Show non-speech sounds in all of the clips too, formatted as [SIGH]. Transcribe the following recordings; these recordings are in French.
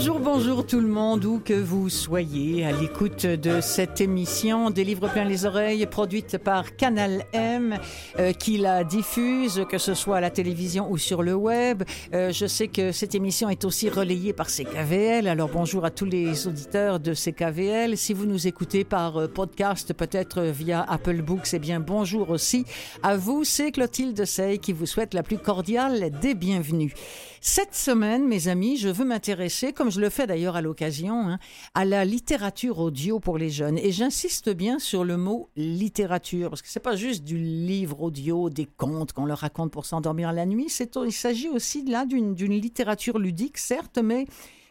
Bonjour, bonjour tout le monde, où que vous soyez, à l'écoute de cette émission des livres plein les oreilles, produite par Canal M, euh, qui la diffuse, que ce soit à la télévision ou sur le web. Euh, je sais que cette émission est aussi relayée par CKVL, alors bonjour à tous les auditeurs de CKVL. Si vous nous écoutez par euh, podcast, peut-être via Apple Books, eh bien bonjour aussi à vous. C'est Clotilde Sey qui vous souhaite la plus cordiale des bienvenues. Cette semaine, mes amis, je veux m'intéresser, comme je le fais d'ailleurs à l'occasion, hein, à la littérature audio pour les jeunes. Et j'insiste bien sur le mot littérature, parce que c'est pas juste du livre audio, des contes qu'on leur raconte pour s'endormir la nuit. Il s'agit aussi là d'une littérature ludique, certes, mais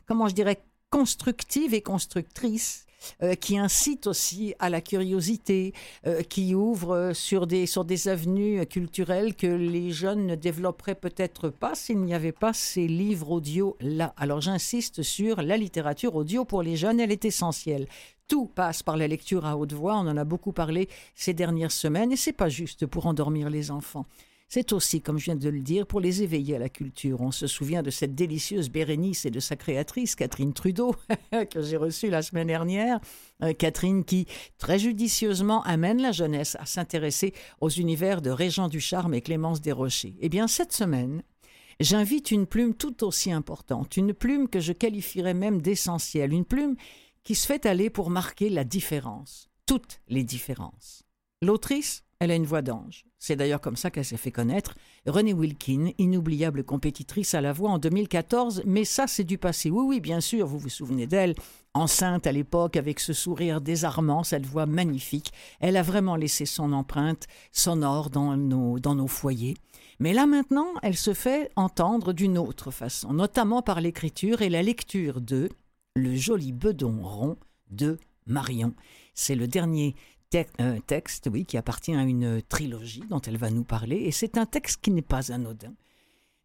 comment je dirais, constructive et constructrice euh, qui incite aussi à la curiosité, euh, qui ouvre sur des, sur des avenues culturelles que les jeunes ne développeraient peut-être pas s'il n'y avait pas ces livres audio là. Alors j'insiste sur la littérature audio pour les jeunes, elle est essentielle. Tout passe par la lecture à haute voix, on en a beaucoup parlé ces dernières semaines et c'est pas juste pour endormir les enfants. C'est aussi, comme je viens de le dire, pour les éveiller à la culture. On se souvient de cette délicieuse Bérénice et de sa créatrice, Catherine Trudeau, [LAUGHS] que j'ai reçue la semaine dernière. Euh, Catherine qui, très judicieusement, amène la jeunesse à s'intéresser aux univers de Régent du Charme et Clémence Desrochers. Eh bien, cette semaine, j'invite une plume tout aussi importante, une plume que je qualifierais même d'essentielle, une plume qui se fait aller pour marquer la différence, toutes les différences. L'autrice, elle a une voix d'ange. C'est d'ailleurs comme ça qu'elle s'est fait connaître. Renée Wilkin, inoubliable compétitrice à la voix en 2014, mais ça c'est du passé. Oui, oui, bien sûr, vous vous souvenez d'elle. Enceinte à l'époque, avec ce sourire désarmant, cette voix magnifique, elle a vraiment laissé son empreinte sonore dans nos, dans nos foyers. Mais là maintenant, elle se fait entendre d'une autre façon, notamment par l'écriture et la lecture de Le joli bedon rond de Marion. C'est le dernier un texte, oui, qui appartient à une trilogie dont elle va nous parler, et c'est un texte qui n'est pas anodin.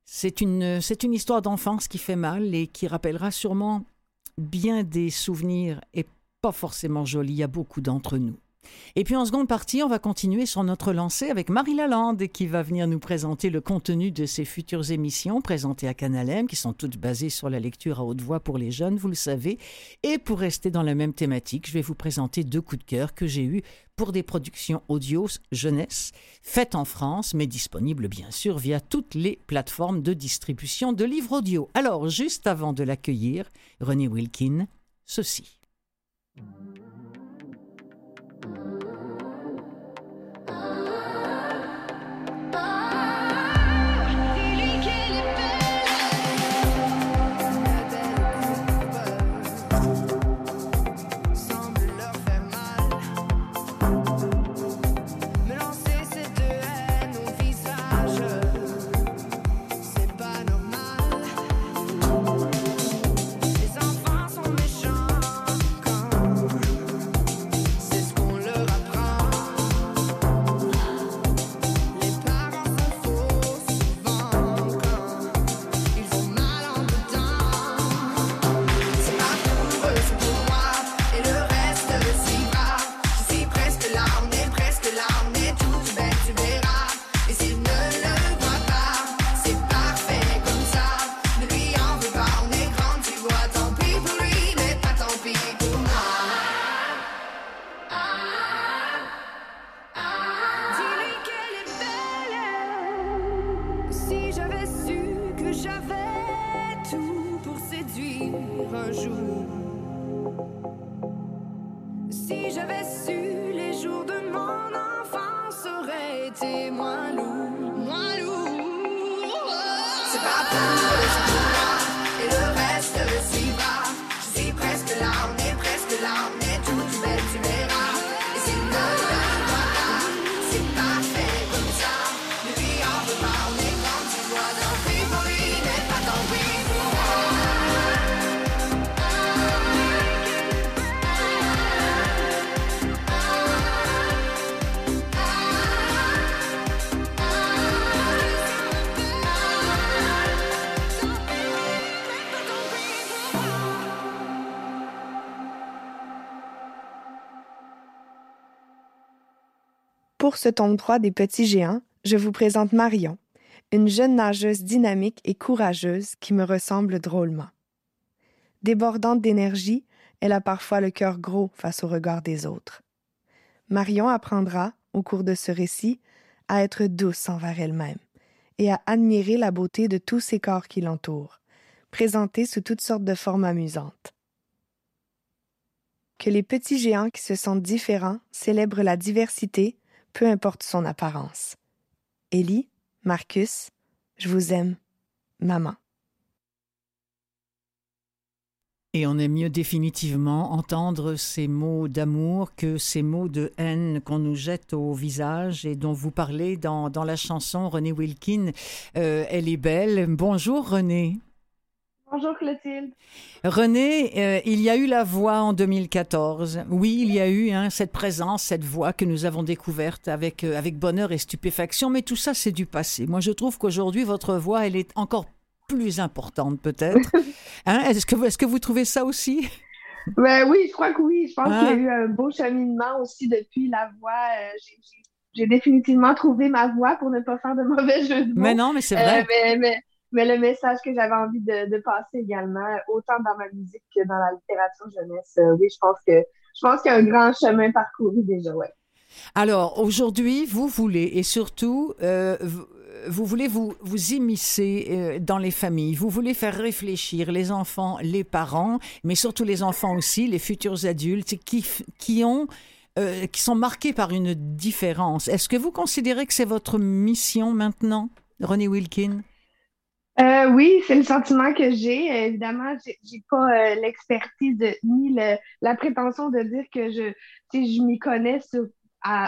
C'est une, c'est une histoire d'enfance qui fait mal et qui rappellera sûrement bien des souvenirs et pas forcément jolis à beaucoup d'entre nous. Et puis en seconde partie, on va continuer sur notre lancée avec Marie Lalande qui va venir nous présenter le contenu de ses futures émissions présentées à Canal M, qui sont toutes basées sur la lecture à haute voix pour les jeunes, vous le savez. Et pour rester dans la même thématique, je vais vous présenter deux coups de cœur que j'ai eus pour des productions audio jeunesse faites en France, mais disponibles bien sûr via toutes les plateformes de distribution de livres audio. Alors, juste avant de l'accueillir, René Wilkin, ceci. Thank you. Pour ce tome 3 des Petits Géants, je vous présente Marion, une jeune nageuse dynamique et courageuse qui me ressemble drôlement. Débordante d'énergie, elle a parfois le cœur gros face au regard des autres. Marion apprendra, au cours de ce récit, à être douce envers elle-même et à admirer la beauté de tous ces corps qui l'entourent, présentés sous toutes sortes de formes amusantes. Que les petits géants qui se sentent différents célèbrent la diversité, peu importe son apparence. Élie, Marcus, je vous aime, maman. Et on aime mieux définitivement entendre ces mots d'amour que ces mots de haine qu'on nous jette au visage et dont vous parlez dans, la chanson René Wilkin. Euh, elle est belle. Bonjour René. Bonjour Clotilde. René, euh, il y a eu la voix en 2014. Oui, il y a eu hein, cette présence, cette voix que nous avons découverte avec, euh, avec bonheur et stupéfaction, mais tout ça, c'est du passé. Moi, je trouve qu'aujourd'hui, votre voix, elle est encore plus importante peut-être. [LAUGHS] Hein? Est-ce que, est que vous trouvez ça aussi? Ben oui, je crois que oui. Je pense qu'il y a hein? eu un beau cheminement aussi depuis la voix. Euh, j'ai définitivement trouvé ma voix pour ne pas faire de mauvais jeu de mots. Mais non, mais c'est vrai. Mais, mais, le message que j'avais envie de, passer également, autant dans ma musique que dans la littérature jeunesse, euh, oui, je pense que je pense qu'il y a un grand chemin parcouru déjà, ouais. Alors aujourd'hui, vous voulez et surtout vous voulez vous, vous immiscer euh, dans les familles, vous voulez faire réfléchir les enfants, les parents, mais surtout les enfants aussi, les futurs adultes qui, qui ont euh, qui sont marqués par une différence. Est-ce que vous considérez que c'est votre mission maintenant, René Wilkin? Euh, oui, c'est le sentiment que j'ai. Évidemment, j'ai pas l'expertise ni la prétention de dire que je, je m'y connais sur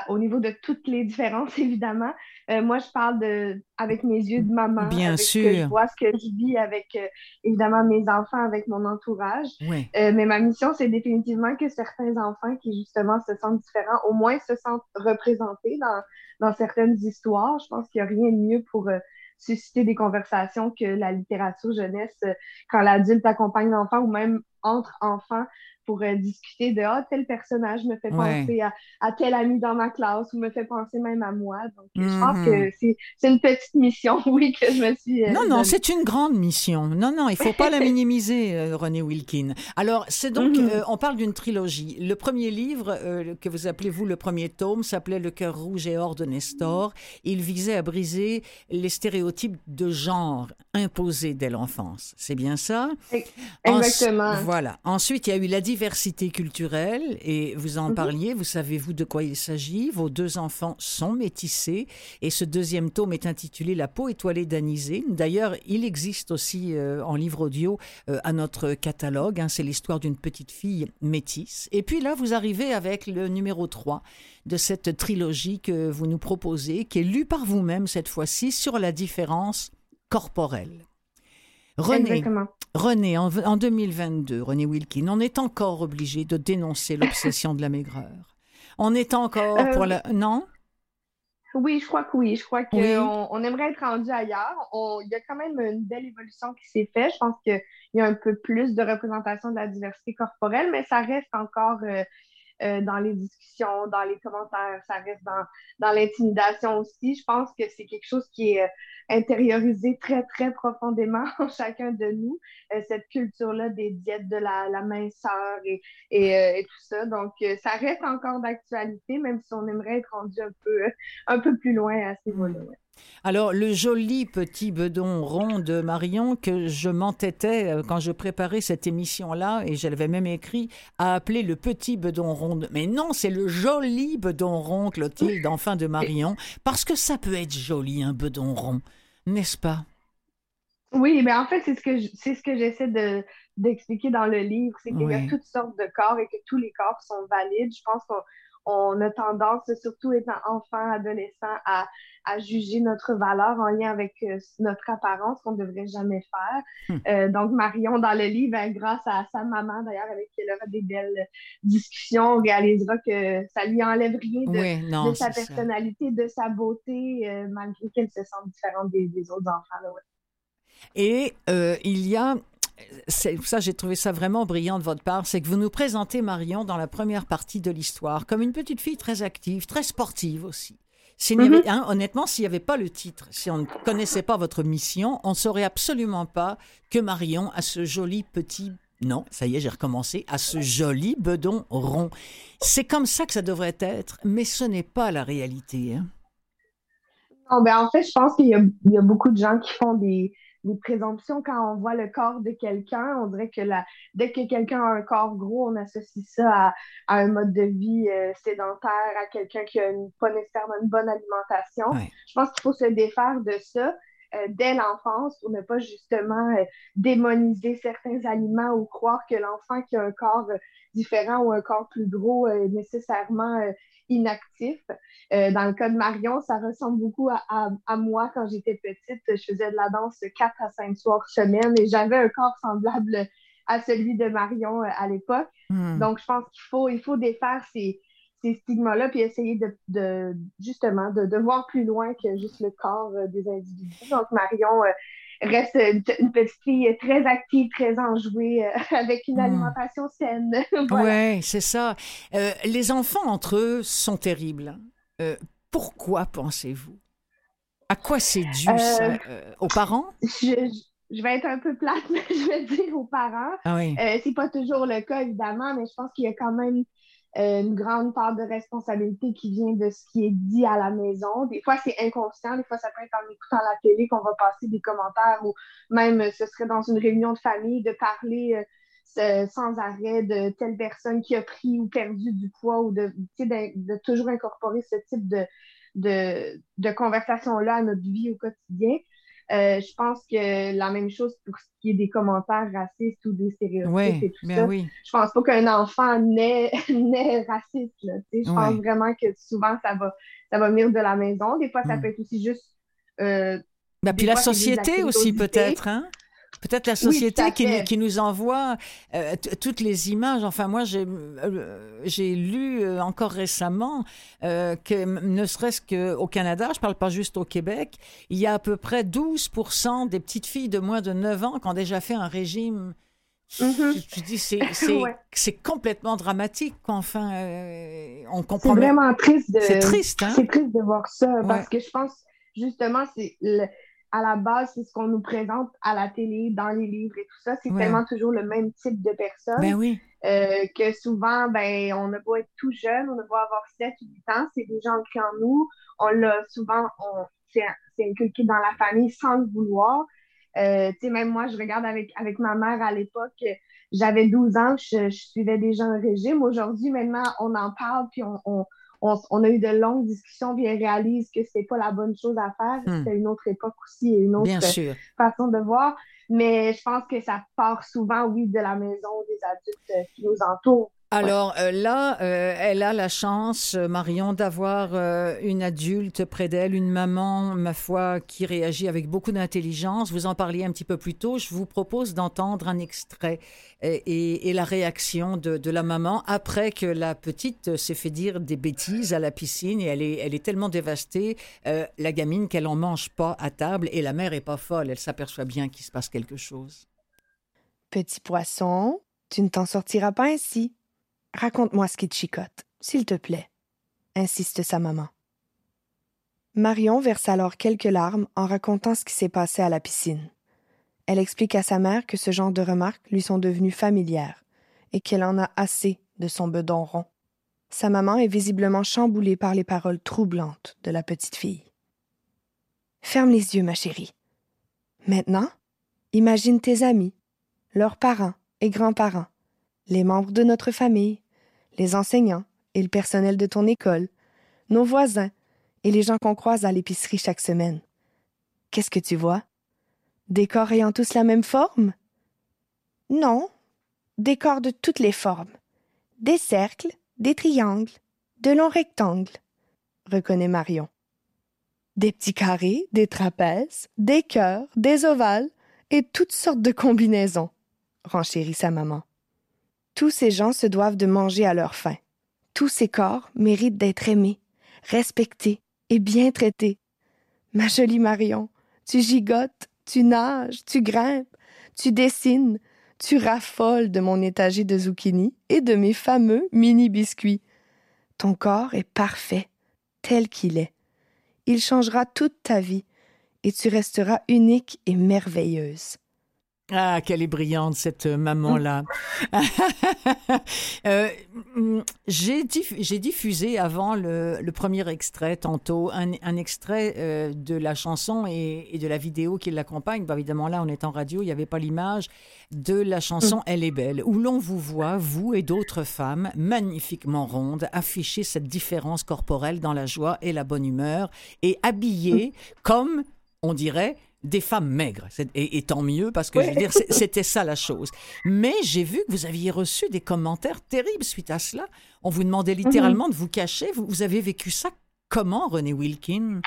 au niveau de toutes les différences, [LAUGHS] évidemment. Euh, moi, je parle de, avec mes yeux de maman. Bien avec sûr. Ce que je vois ce que je vis avec, euh, évidemment, mes enfants, avec mon entourage. Oui. Euh, mais ma mission, c'est définitivement que certains enfants qui, justement, se sentent différents, au moins se sentent représentés dans, dans certaines histoires. Je pense qu'il n'y a rien de mieux pour susciter des conversations que la littérature jeunesse quand l'adulte accompagne l'enfant ou même entre enfants pour discuter de ah, tel personnage me fait penser à, à, tel ami dans ma classe ou me fait penser même à moi. Donc, je pense que mm-hmm. c'est une petite mission, [LAUGHS] oui, que je me suis. Euh, non, non, c'est une grande mission. Non, non, il faut pas la [LAUGHS] minimiser, euh, René Wilkin. Alors, c'est donc, euh, on parle d'une trilogie. Le premier livre, que vous appelez vous le premier tome, s'appelait Le cœur rouge et or de Nestor. Il visait à briser les stéréotypes de genre imposés dès l'enfance. C'est bien ça? Exactement. Voilà. Ensuite, il y a eu la diversité culturelle, et vous en mhm. parliez, vous savez-vous de quoi il s'agit Vos deux enfants sont métissés, et ce deuxième tome est intitulé La peau étoilée d'Anisée. D'ailleurs, il existe aussi euh, en livre audio euh, à notre catalogue, hein, c'est l'histoire d'une petite fille métisse. Et puis là, vous arrivez avec le numéro 3 de cette trilogie que vous nous proposez, qui est lue par vous-même cette fois-ci sur la différence corporelle. René, René en, 2022, René Wilkin, on est encore obligé de dénoncer l'obsession de la maigreur. On est encore pour euh, la... Non? oui, je crois que oui. Je crois qu'on on aimerait être rendu ailleurs. il y a quand même une belle évolution qui s'est faite. Je pense qu'il y a un peu plus de représentation de la diversité corporelle, mais ça reste encore euh, euh, dans les discussions, dans les commentaires, ça reste dans, dans l'intimidation aussi. Je pense que c'est quelque chose qui est euh, intériorisé très, très profondément [LAUGHS] en chacun de nous, euh, cette culture-là des diètes de la, la minceur et, et, tout ça. Donc, ça reste encore d'actualité, même si on aimerait être rendu un peu, un peu plus loin à ce niveau-là. Alors, le joli petit bedon rond de Marion que je m'entêtais euh, quand je préparais cette émission-là, et je l'avais même écrit, à appeler le petit bedon rond. Mais non, c'est le joli bedon rond, Clotilde, enfin de Marion, parce que ça peut être joli, un bedon rond, n'est-ce pas? Oui, mais en fait, c'est ce que c'est ce que j'essaie de d'expliquer dans le livre, c'est qu'il y a toutes sortes de corps et que tous les corps sont valides. Je pense qu'on on a tendance, surtout étant enfant, adolescent, à, à juger notre valeur en lien avec euh, notre apparence qu'on ne devrait jamais faire. Hmm. Euh, donc, Marion, dans le livre, hein, grâce à sa maman, d'ailleurs, avec qui elle aura des belles discussions, on réalisera que ça lui enlève rien de, de sa personnalité, de sa beauté, euh, malgré qu'elle se sente différente des, autres enfants. Et il y a ça, j'ai trouvé ça vraiment brillant de votre part, c'est que vous nous présentez Marion dans la première partie de l'histoire comme une petite fille très active, très sportive aussi. Mhm. Hein, honnêtement, s'il n'y avait pas le titre, si on ne connaissait pas votre mission, on ne saurait absolument pas que Marion a ce joli petit non, ça y est, j'ai recommencé, à ce joli bedon rond. C'est comme ça que ça devrait être, mais ce n'est pas la réalité. Hein. Non, ben en fait, je pense qu'il y, a beaucoup de gens qui font des, présomptions quand on voit le corps de quelqu'un. On dirait que la, dès que quelqu'un a un corps gros, on associe ça à, un mode de vie euh, sédentaire, à quelqu'un qui a pas nécessairement une bonne alimentation. Je pense qu'il faut se défaire de ça. Euh, dès l'enfance pour ne pas justement euh, démoniser certains aliments ou croire que l'enfant qui a un corps différent ou un corps plus gros est nécessairement inactif. dans le cas de Marion, ça ressemble beaucoup à, moi quand j'étais petite. Je faisais de la danse quatre à cinq soirs semaine et j'avais un corps semblable à celui de Marion à l'époque. Hmm. Donc, je pense qu'il faut, il faut défaire ces, ces stigmas-là, puis essayer de, justement de, voir plus loin que juste le corps euh, des individus. Donc, Marion euh, reste une, petite fille très active, très enjouée, euh, [LAUGHS] avec une hmm. alimentation saine. [LAUGHS] Oui, c'est ça. les enfants entre eux sont terribles. pourquoi pensez-vous? À quoi c'est dû ça? aux parents? Je, vais être un peu plate, [LAUGHS] mais je vais dire aux parents. Ah oui. c'est pas toujours le cas, évidemment, mais je pense qu'il y a quand même euh, une grande part de responsabilité qui vient de ce qui est dit à la maison. Des fois, c'est inconscient. Des fois, ça peut être en écoutant la télé qu'on va passer des commentaires ou même euh, ce serait dans une réunion de famille de parler euh, sans arrêt de telle personne qui a pris ou perdu du poids ou de, de, toujours incorporer ce type de, de, de conversation-là à notre vie au quotidien. Euh, je pense que la même chose pour ce qui est des commentaires racistes ou des stéréotypes et tout ben ça. Oui. Je pense pas qu'un enfant naît, [LAUGHS] raciste. je pense vraiment que souvent, ça va, ça va venir de la maison. Des fois, ça hmm. peut être aussi juste... Euh, ben, puis la société aussi, peut-être, hein? Peut-être la société qui, nous envoie euh, toutes les images. Enfin, moi, j'ai euh, lu euh, encore récemment que, ne serait-ce qu'au Canada, je ne parle pas juste au Québec, il y a à peu près 12 des petites filles de moins de 9 ans qui ont déjà fait un régime. Mm-hmm. dis, [LAUGHS] c'est complètement dramatique. Enfin, on comprend. C'est vraiment triste de. C'est triste, hein? C'est triste de voir ça parce que je pense justement c'est à la base, c'est ce qu'on nous présente à la télé, dans les livres et tout ça. C'est tellement toujours le même type de personne. Ben oui. Euh, que souvent, ben, on ne pas être tout jeune, on ne pas avoir 7 ou 8 ans, c'est des gens qui en nous. On l'a souvent, c'est inculqué dans la famille sans le vouloir. Euh, même moi, je regarde avec, avec ma mère à l'époque, j'avais 12 ans, je, je, suivais déjà un régime. Aujourd'hui, maintenant, on en parle, puis on, on, a eu de longues discussions, puis elle réalise que c'est pas la bonne chose à faire. Hmm. C'est une autre époque aussi et une autre façon de voir. Mais je pense que ça part souvent, oui, de la maison, des adultes qui nous entourent. Alors euh, là, euh, elle a la chance, euh, Marion, d'avoir une adulte près d'elle, une maman, ma foi, qui réagit avec beaucoup d'intelligence. Vous en parliez un petit peu plus tôt. Je vous propose d'entendre un extrait et, la réaction de, la maman après que la petite s'est fait dire des bêtises à la piscine et elle est, elle est tellement dévastée, la gamine, qu'elle en mange pas à table et la mère est pas folle. Elle s'aperçoit bien qu'il se passe quelque chose. Petit poisson, tu ne t'en sortiras pas ainsi. Raconte-moi ce qui te chicote, s'il te plaît, insiste sa maman. Marion verse alors quelques larmes en racontant ce qui s'est passé à la piscine. Elle explique à sa mère que ce genre de remarques lui sont devenues familières et qu'elle en a assez de son bedon rond. Sa maman est visiblement chamboulée par les paroles troublantes de la petite fille. Ferme les yeux, ma chérie. Maintenant, imagine tes amis, leurs parents et grands-parents, les membres de notre famille, les enseignants et le personnel de ton école, nos voisins et les gens qu'on croise à l'épicerie chaque semaine. Qu'est-ce que tu vois? Des corps ayant tous la même forme? Non, des corps de toutes les formes. Des cercles, des triangles, de longs rectangles, reconnaît Marion. Des petits carrés, des trapèzes, des cœurs, des ovales et toutes sortes de combinaisons, renchérit sa maman. Tous ces gens se doivent de manger à leur faim. Tous ces corps méritent d'être aimés, respectés et bien traités. Ma jolie Marion, tu gigotes, tu nages, tu grimpes, tu dessines, tu raffoles de mon étagé de zucchini et de mes fameux mini biscuits. Ton corps est parfait, tel qu'il est. il changera toute ta vie et tu resteras unique et merveilleuse. Ah, qu'elle est brillante, cette maman-là. [LAUGHS] euh, J'ai diffusé avant le, le, premier extrait, tantôt, un, un extrait euh, de la chanson et, et, de la vidéo qui l'accompagne. Bah, évidemment, là, on est en radio, il n'y avait pas l'image de la chanson Elle est belle, où l'on vous voit, vous et d'autres femmes, magnifiquement rondes, afficher cette différence corporelle dans la joie et la bonne humeur et habillées comme, on dirait, des femmes maigres. Et, tant mieux, parce que je veux dire, c'était ça la chose. Mais j'ai vu que vous aviez reçu des commentaires terribles suite à cela. On vous demandait mhm. littéralement de vous cacher. Vous, avez vécu ça comment, René Wilkin?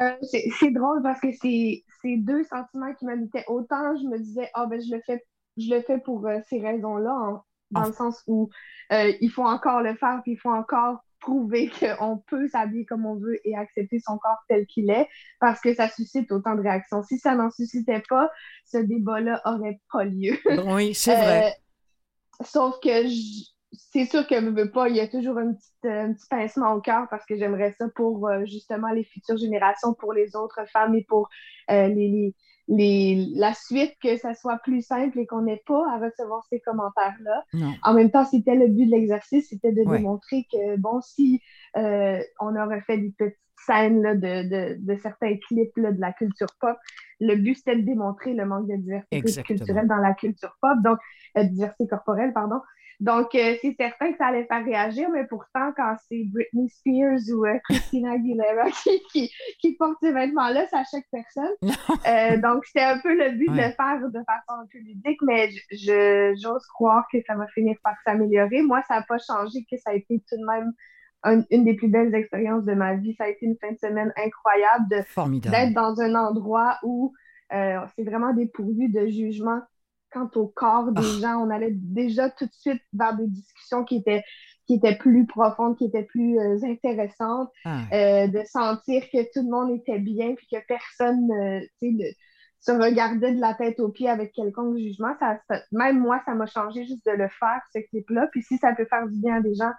Euh, c'est drôle parce que c'est deux sentiments qui m'habitaient. Autant je me disais, ah ben je le fais, je le fais pour euh, ces raisons-là, dans ah. le sens où euh, il faut encore le faire, puis il faut encore prouver qu'on peut s'habiller comme on veut et accepter son corps tel qu'il est parce que ça suscite autant de réactions. Si ça n'en suscitait pas, ce débat-là aurait pas lieu. [LAUGHS] Oui, c'est vrai. Euh, sauf que c'est sûr que je veux pas, il y a toujours un petit, un petit pincement au cœur parce que j'aimerais ça pour euh, justement les futures générations, pour les autres femmes et pour euh, les les, la suite, que ça soit plus simple et qu'on n'ait pas à recevoir ces commentaires-là. En même temps, c'était le but de l'exercice, c'était de démontrer que, bon, si euh, on aurait fait des petites scènes là, de, de, de, certains clips là, de la culture pop, le but, c'était de démontrer le manque de diversité culturelle dans la culture pop, donc, euh, diversité corporelle, pardon. Donc, euh, c'est certain que ça allait faire réagir, mais pourtant, quand c'est Britney Spears ou euh, Christina Aguilera [LAUGHS] qui, qui, qui portent ces vêtements-là, ça chaque personne. Euh, donc, c'était un peu le but de le faire de façon un peu ludique, mais j'ose croire que ça va finir par s'améliorer. Moi, ça n'a pas changé, que ça a été tout de même une des plus belles expériences de ma vie. Ça a été une fin de semaine incroyable d'être dans un endroit où c'est vraiment dépourvu de jugement quant au corps des ah. gens. On allait déjà tout de suite vers des discussions qui étaient, qui étaient plus profondes, qui étaient plus euh, intéressantes, ah. euh, de sentir que tout le monde était bien, puis que personne euh, se regardait de la tête aux pieds avec quelconque jugement. Ça, même moi, ça m'a changé juste de le faire, ce clip-là. Puis si ça peut faire du bien à des gens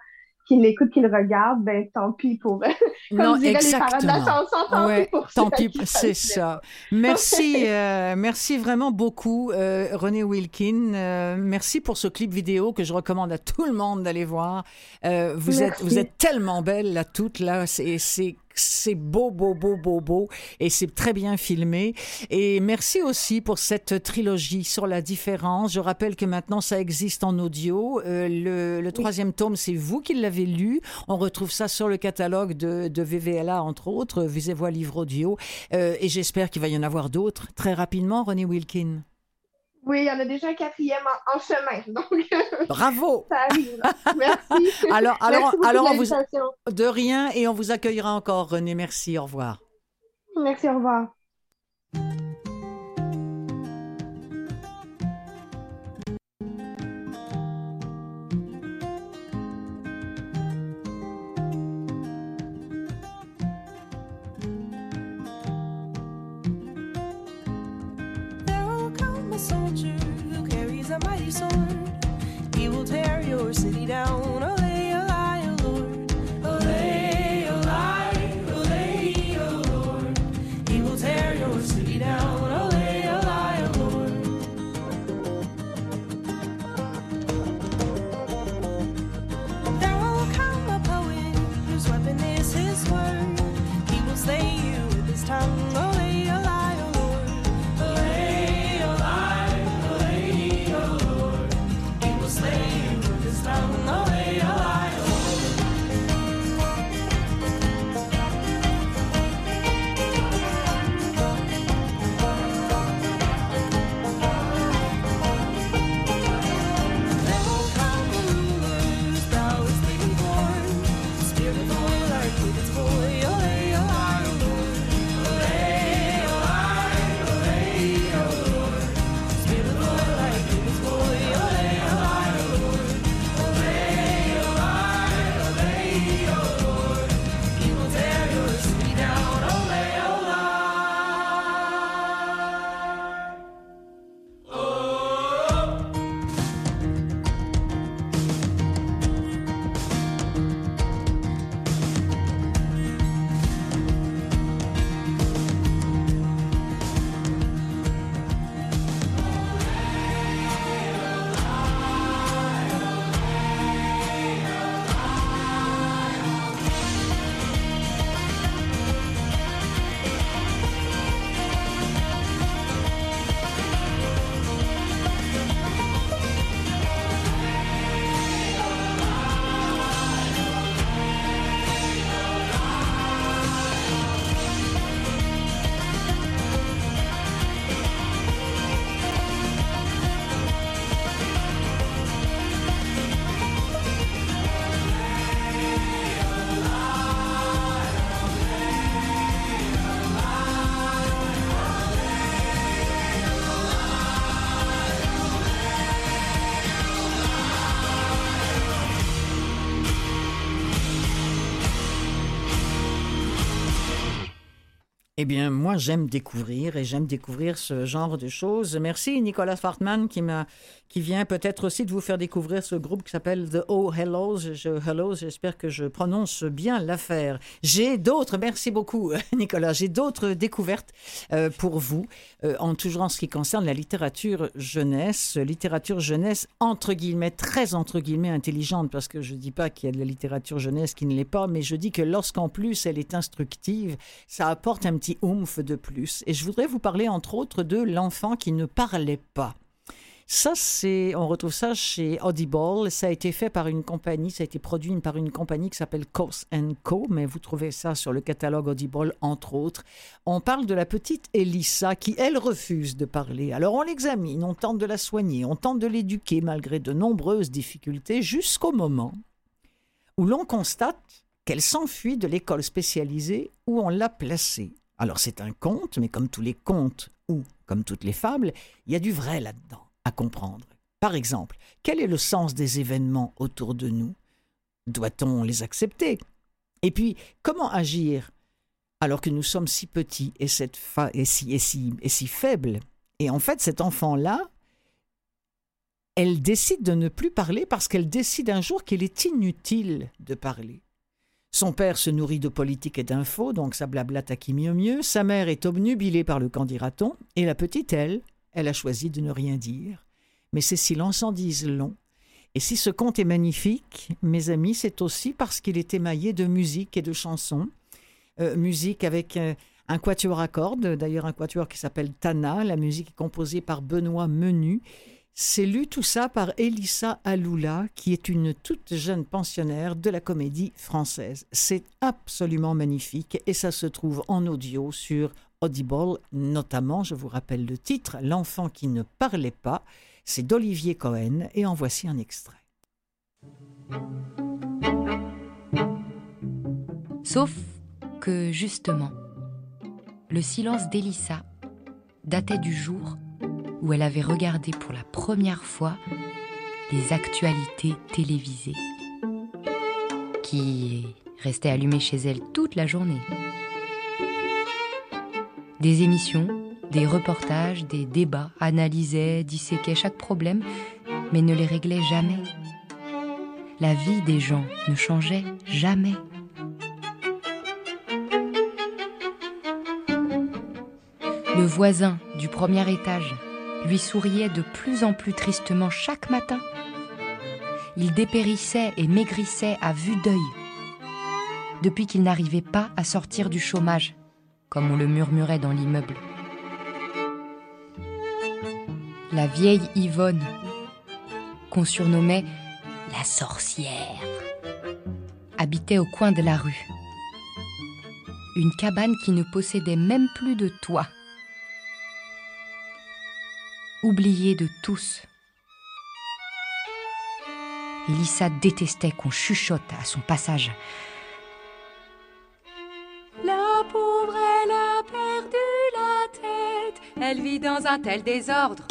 qu'il l'écoute, qu'il regarde, ben tant pis pour [LAUGHS] Comme non, exactement. les de la chanson, tant pis pour Tant pis, c'est ça. Merci, [LAUGHS] euh, merci vraiment beaucoup, euh, René Wilkin. Euh, merci pour ce clip vidéo que je recommande à tout le monde d'aller voir. vous êtes, vous êtes tellement belle là toutes là, c'est c'est beau, beau, beau, beau, beau, et c'est très bien filmé. Et merci aussi pour cette trilogie sur la différence. Je rappelle que maintenant ça existe en audio. Euh, le, le, troisième tome, c'est vous qui l'avez lu. On retrouve ça sur le catalogue de, de VVLA, entre autres, Visez Voix Livre Audio. Euh, et j'espère qu'il va y en avoir d'autres très rapidement, René Wilkin. Oui, il y en a déjà un quatrième en, chemin. [LAUGHS] Donc, Bravo! ça arrive. [LAUGHS] Merci. Alors, alors, alors on vous... de rien et on vous accueillera encore, René. Merci. Au revoir. Merci, au revoir. archer who carries a mighty sword. He will tear your city down. Oh, Eh bien, moi, j'aime découvrir et j'aime découvrir ce genre de choses. Merci Nicolas Fartman qui vient peut-être aussi de vous faire découvrir ce groupe qui s'appelle The Oh Hellos. Hellos, j'espère que je prononce bien l'affaire. J'ai d'autres, merci beaucoup [LAUGHS] Nicolas, j'ai d'autres découvertes euh, pour vous, euh, en toujours en ce qui concerne la littérature jeunesse, littérature jeunesse entre guillemets, très entre guillemets intelligente, parce que je ne dis pas qu'il y a de la littérature jeunesse qui ne l'est pas, mais je dis que lorsqu'en plus elle est instructive, ça apporte un petit oomph de plus. Et je voudrais vous parler entre autres de l'enfant qui ne parlait pas. Ça, c'est, on retrouve ça chez Audible. Ça a été fait par une compagnie, ça a été produit par une compagnie qui s'appelle Course Co. Mais vous trouvez ça sur le catalogue Audible, entre autres. On parle de la petite Elissa qui, elle, refuse de parler. Alors on l'examine, on tente de la soigner, on tente de l'éduquer malgré de nombreuses difficultés jusqu'au moment où l'on constate qu'elle s'enfuit de l'école spécialisée où on l'a placée. Alors c'est un conte, mais comme tous les contes ou comme toutes les fables, il y a du vrai là-dedans à comprendre. Par exemple, quel est le sens des événements autour de nous? Doit-on les accepter? Et puis, comment agir alors que nous sommes si petits et, cette fa et, si, si, si faibles? Et en fait, cet enfant-là, elle décide de ne plus parler parce qu'elle décide un jour qu'il est inutile de parler. Son père se nourrit de politique et d'infos, donc ça blablate à qui mieux mieux. Sa mère est obnubilée par le candidaton, et la petite, elle, elle a choisi de ne rien dire. Mais ces silences en disent long. Et si ce conte est magnifique, mes amis, c'est aussi parce qu'il est émaillé de musique et de chansons. Euh, musique avec euh, un quatuor à cordes, d'ailleurs un quatuor qui s'appelle Tana. La musique est composée par Benoît Menu. C'est lu tout ça par Elissa Aloula, qui est une toute jeune pensionnaire de la comédie française. C'est absolument magnifique et ça se trouve en audio sur Audible, notamment, je vous rappelle le titre, L'enfant qui ne parlait pas, c'est d'Olivier Cohen, et en voici un extrait. Sauf que, justement, le silence d'Elissa datait du jour où elle avait regardé pour la première fois les actualités télévisées, qui restaient allumées chez elle toute la journée. Des émissions, des reportages, des débats analysaient, disséquaient chaque problème, mais ne les réglaient jamais. La vie des gens ne changeait jamais. Le voisin du premier étage lui souriait de plus en plus tristement chaque matin. Il dépérissait et maigrissait à vue d'œil depuis qu'il n'arrivait pas à sortir du chômage comme on le murmurait dans l'immeuble. La vieille Yvonne, qu'on surnommait la sorcière, habitait au coin de la rue. Une cabane qui ne possédait même plus de toit. Oubliée de tous. Elissa détestait qu'on chuchote à son passage. Elle vit dans un tel désordre.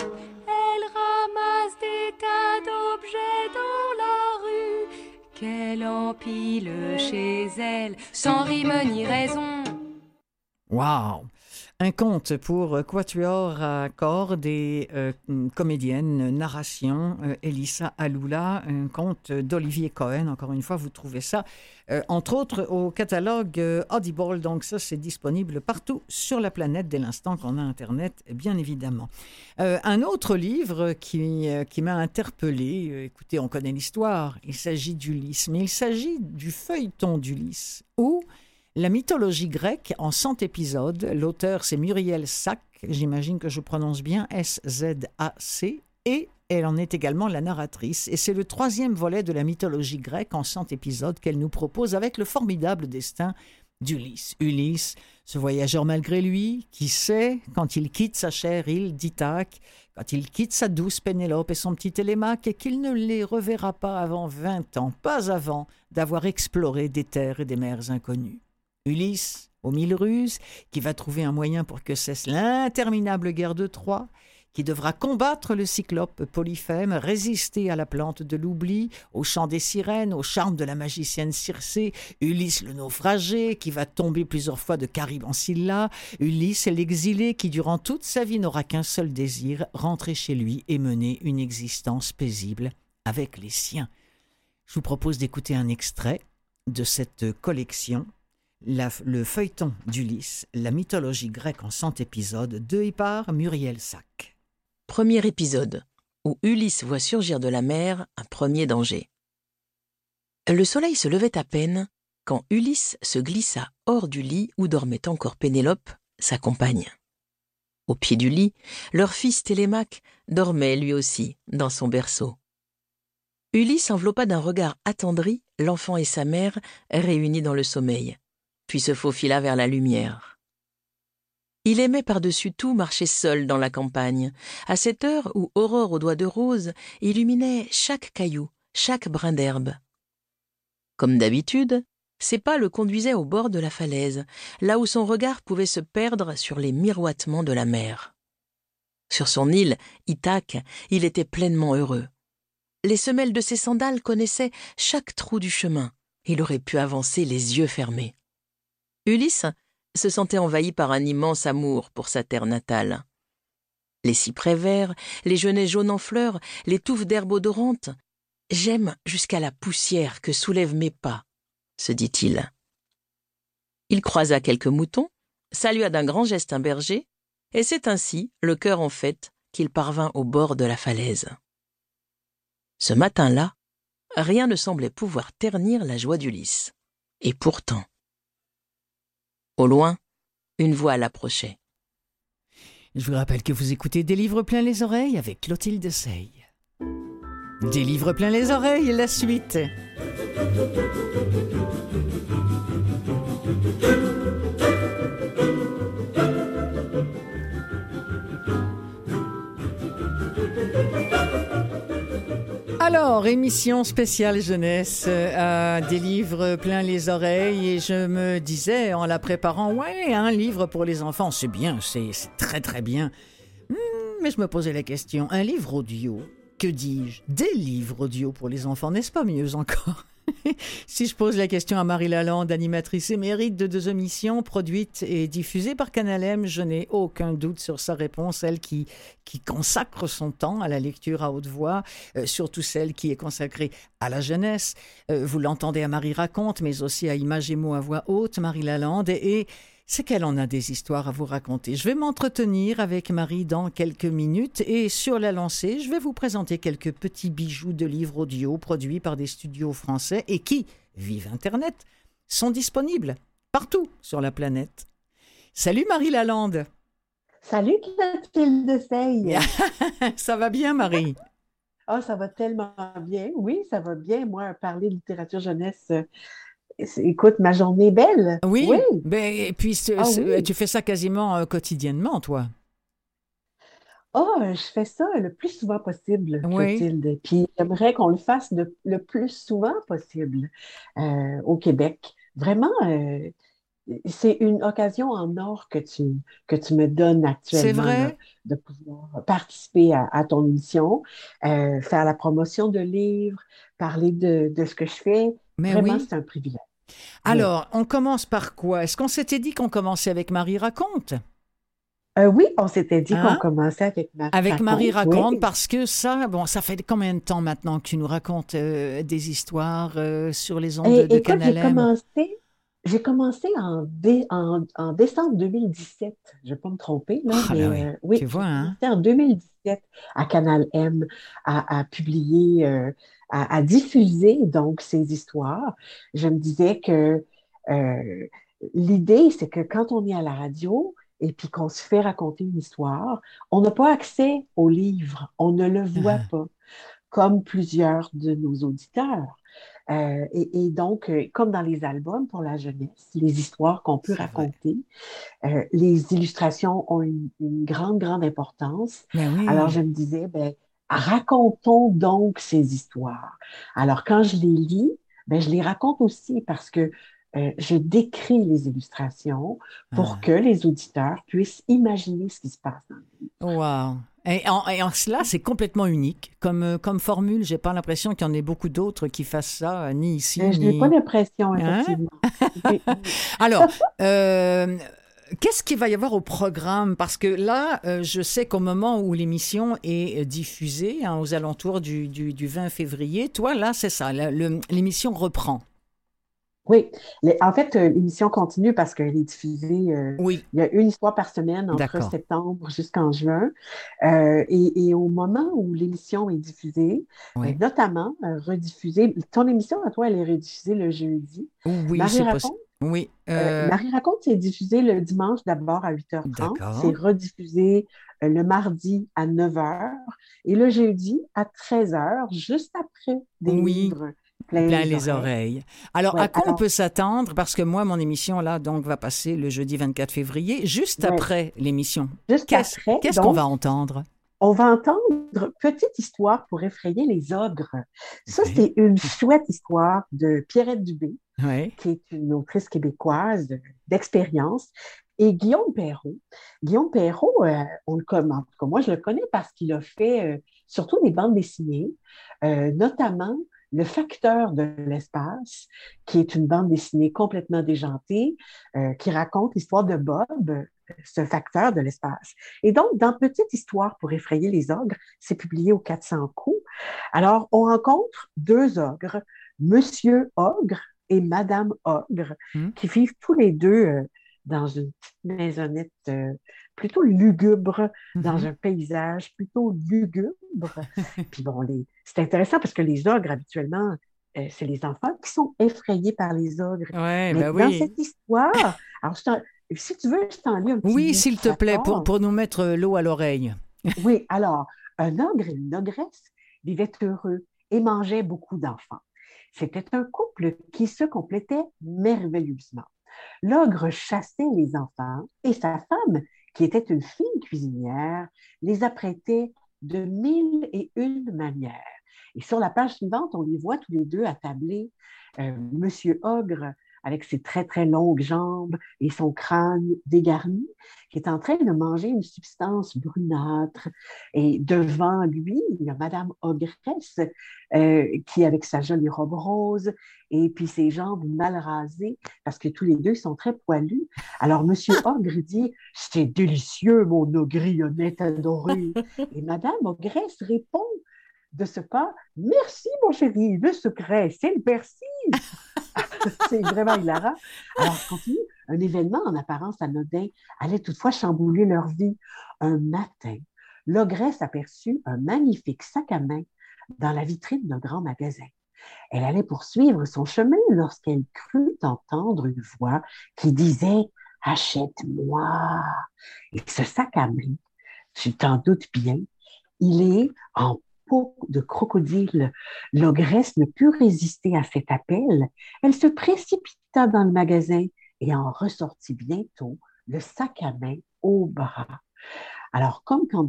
Elle ramasse des tas d'objets dans la rue qu'elle empile chez elle sans rime ni raison. Waouh un conte pour quatuor à cordes et euh, comédienne, narration, euh, Elissa Aloula, un conte d'Olivier Cohen. Encore une fois, vous trouvez ça, euh, entre autres, au catalogue Audible. Donc ça, c'est disponible partout sur la planète dès l'instant qu'on a Internet, bien évidemment. un autre livre qui, qui m'a interpellé, écoutez, on connaît l'histoire, il s'agit d'Ulysse, mais il s'agit du feuilleton d'Ulysse, où la mythologie grecque en 100 épisodes. L'auteur, c'est Muriel Sack, j'imagine que je prononce bien S-Z-A-C, et elle en est également la narratrice. Et c'est le troisième volet de la mythologie grecque en 100 épisodes qu'elle nous propose avec le formidable destin d'Ulysse. Ulysse, ce voyageur malgré lui, qui sait, quand il quitte sa chère île d'Ithaque, quand il quitte sa douce Pénélope et son petit Télémaque, qu'il ne les reverra pas avant vingt ans, pas avant d'avoir exploré des terres et des mers inconnues. Ulysse, aux mille ruses, qui va trouver un moyen pour que cesse l'interminable guerre de Troie, qui devra combattre le cyclope Polyphème, résister à la plante de l'oubli, au chant des sirènes, au charme de la magicienne Circé, Ulysse le naufragé, qui va tomber plusieurs fois de Caribe en Scylla, Ulysse l'exilé, qui durant toute sa vie n'aura qu'un seul désir, rentrer chez lui et mener une existence paisible avec les siens. Je vous propose d'écouter un extrait de cette collection, le feuilleton d'Ulysse, la mythologie grecque en cent épisodes, de par Muriel Sac. Premier épisode, où Ulysse voit surgir de la mer un premier danger. Le soleil se levait à peine quand Ulysse se glissa hors du lit où dormait encore Pénélope, sa compagne. Au pied du lit, leur fils Télémaque dormait lui aussi dans son berceau. Ulysse enveloppa d'un regard attendri l'enfant et sa mère réunis dans le sommeil, puis se faufila vers la lumière. Il aimait par-dessus tout marcher seul dans la campagne, à cette heure où Aurore aux doigts de rose illuminait chaque caillou, chaque brin d'herbe. Comme d'habitude, ses pas le conduisaient au bord de la falaise, là où son regard pouvait se perdre sur les miroitements de la mer. Sur son île, Ithaque, il était pleinement heureux. Les semelles de ses sandales connaissaient chaque trou du chemin. Il aurait pu avancer les yeux fermés. Ulysse se sentait envahi par un immense amour pour sa terre natale. Les cyprès verts, les genêts jaunes en fleurs, les touffes d'herbes odorantes. J'aime jusqu'à la poussière que soulèvent mes pas, se dit-il. Il croisa quelques moutons, salua d'un grand geste un berger, et c'est ainsi, le cœur en fête, qu'il parvint au bord de la falaise. Ce matin-là, rien ne semblait pouvoir ternir la joie d'Ulysse. Et pourtant. Au loin, une voix l'approchait. Je vous rappelle que vous écoutez Des livres plein les oreilles avec Clotilde Sey. Des livres plein les oreilles, la suite. Alors, émission spéciale jeunesse, euh, des livres plein les oreilles, et je me disais en la préparant, ouais, un livre pour les enfants, c'est bien, c'est très très bien. Hmm, mais je me posais la question, un livre audio, que dis-je? Des livres audio pour les enfants, n'est-ce pas mieux encore? [LAUGHS] si je pose la question à Marie Lalande, animatrice émérite de deux émissions produites et diffusées par Canal M, je n'ai aucun doute sur sa réponse, elle qui, qui consacre son temps à la lecture à haute voix, euh, surtout celle qui est consacrée à la jeunesse. Euh, vous l'entendez à Marie Raconte, mais aussi à Images et mots à voix haute, Marie Lalande, et c'est qu'elle en a des histoires à vous raconter. Je vais m'entretenir avec Marie dans quelques minutes et sur la lancée, je vais vous présenter quelques petits bijoux de livres audio produits par des studios français et qui, vive Internet, sont disponibles partout sur la planète. Salut Marie Lalande. Salut Clotilde Sey. [LAUGHS] ça va bien Marie? Oh, ça va tellement bien. Oui, ça va bien. Moi, parler de littérature jeunesse, écoute, ma journée est belle. Oui. Ben, et puis, ah tu fais ça quasiment euh, quotidiennement, toi. Oh, je fais ça le plus souvent possible, Clotilde. Puis j'aimerais qu'on le fasse le plus souvent possible euh, au Québec. Vraiment, euh, c'est une occasion en or que tu, que tu me donnes actuellement vrai? de pouvoir participer à, ton émission, faire la promotion de livres, parler de, de ce que je fais. Mais Vraiment, c'est un privilège. Alors, on commence par quoi? Est-ce qu'on s'était dit qu'on commençait avec Marie Raconte? Euh, oui, on s'était dit qu'on hein? commençait avec Marie Avec Marie Raconte, parce que ça, bon, ça fait combien de temps maintenant que tu nous racontes euh, des histoires euh, sur les ondes de, de Canal J'ai commencé, j'ai commencé en, en, décembre 2017, je ne vais pas me tromper. Là, ah, ben oui, tu vois, hein? en 2017 à Canal M à, publier à, diffuser donc ces histoires. Je me disais que euh, l'idée, c'est que quand on est à la radio et puis qu'on se fait raconter une histoire, on n'a pas accès au livre, on ne le voit ah. pas, comme plusieurs de nos auditeurs. Euh, et, donc, euh, comme dans les albums pour la jeunesse, les histoires qu'on peut raconter, les illustrations ont une, grande, grande importance. Ben Alors, je me disais, ben, racontons donc ces histoires. Alors, quand je les lis, ben, je les raconte aussi parce que euh, je décris les illustrations pour ah. que les auditeurs puissent imaginer ce qui se passe dans le livre. Wow! Et en, cela, c'est complètement unique. Comme, euh, comme formule, j'ai pas l'impression qu'il y en ait beaucoup d'autres qui fassent ça, euh, ni ici, Je n'ai pas l'impression, hein? effectivement. [LAUGHS] Alors, euh, qu'est-ce qu'il va y avoir au programme? Parce que là, je sais qu'au moment où l'émission est diffusée, hein, aux alentours du, du, du, 20 février, toi, là, c'est ça, l'émission reprend. Oui, en fait, euh, l'émission continue parce qu'elle est diffusée. Euh, oui. Il y a une histoire par semaine entre septembre jusqu'en juin. Euh, et, au moment où l'émission est diffusée, notamment rediffusée, ton émission à toi, elle est rediffusée le jeudi. Oui, Marie raconte. Oui. Marie raconte, c'est diffusé le dimanche d'abord à 8h30. C'est rediffusé le mardi à 9h et le jeudi à 13h, juste après des livres plein, les, oreilles. Alors, à quoi on peut s'attendre? Parce que moi, mon émission, là, donc, va passer le jeudi 24 février, juste après l'émission. Juste après. Qu'est-ce qu'on va entendre? On va entendre Petite histoire pour effrayer les ogres. Ça, c'est une chouette histoire de Pierrette Dubé, qui est une autrice québécoise d'expérience. Et Guillaume Perrault. Guillaume Perrault, euh, on le commente. Moi, je le connais parce qu'il a fait euh, surtout des bandes dessinées, euh, notamment le facteur de l'espace, qui est une bande dessinée complètement déjantée, qui raconte l'histoire de Bob, ce facteur de l'espace. Et donc, dans Petite histoire pour effrayer les ogres, c'est publié au 400 coups. Alors, on rencontre deux ogres, Monsieur Ogre et Madame Ogre, hmm. qui vivent tous les deux euh, dans une petite maisonnette euh, plutôt lugubre, dans mm-hmm. un paysage plutôt lugubre. [LAUGHS] Puis bon, c'est intéressant parce que les ogres, habituellement, euh, c'est les enfants qui sont effrayés par les ogres. Ouais, Mais ben dans cette histoire, alors si tu veux, je t'en lis un petit Oui, s'il te plaît, pour, pour nous mettre l'eau à l'oreille. [LAUGHS] oui, alors, un ogre et une ogresse vivaient heureux et mangeaient beaucoup d'enfants. C'était un couple qui se complétait merveilleusement. L'ogre chassait les enfants et sa femme, qui était une fine cuisinière, les apprêtait de mille et une manières. Et sur la page suivante, on les voit tous les deux attablés. Euh, Monsieur Ogre avec ses très, très longues jambes et son crâne dégarni, qui est en train de manger une substance brunâtre. Et devant lui, il y a Madame Ogresse, euh, qui, avec sa jolie robe rose, et puis ses jambes mal rasées, parce que tous les deux sont très poilus. Alors, Monsieur [LAUGHS] Ogre dit C'est délicieux, mon honnête adoré. Et Madame Ogresse répond de ce pas Merci, mon chéri, le secret, c'est le persil. [LAUGHS] c'est vraiment hilarant. Alors, continue. Un événement en apparence anodin allait toutefois chambouler leur vie. Un matin, l'ogresse aperçut un magnifique sac à main dans la vitrine d'un grand magasin. Elle allait poursuivre son chemin lorsqu'elle crut entendre une voix qui disait Achète-moi. Et ce sac à main, tu t'en doutes bien, il est en de crocodile. L'ogresse ne put résister à cet appel. Elle se précipita dans le magasin et en ressortit bientôt, le sac à main au bras. Alors, comme, quand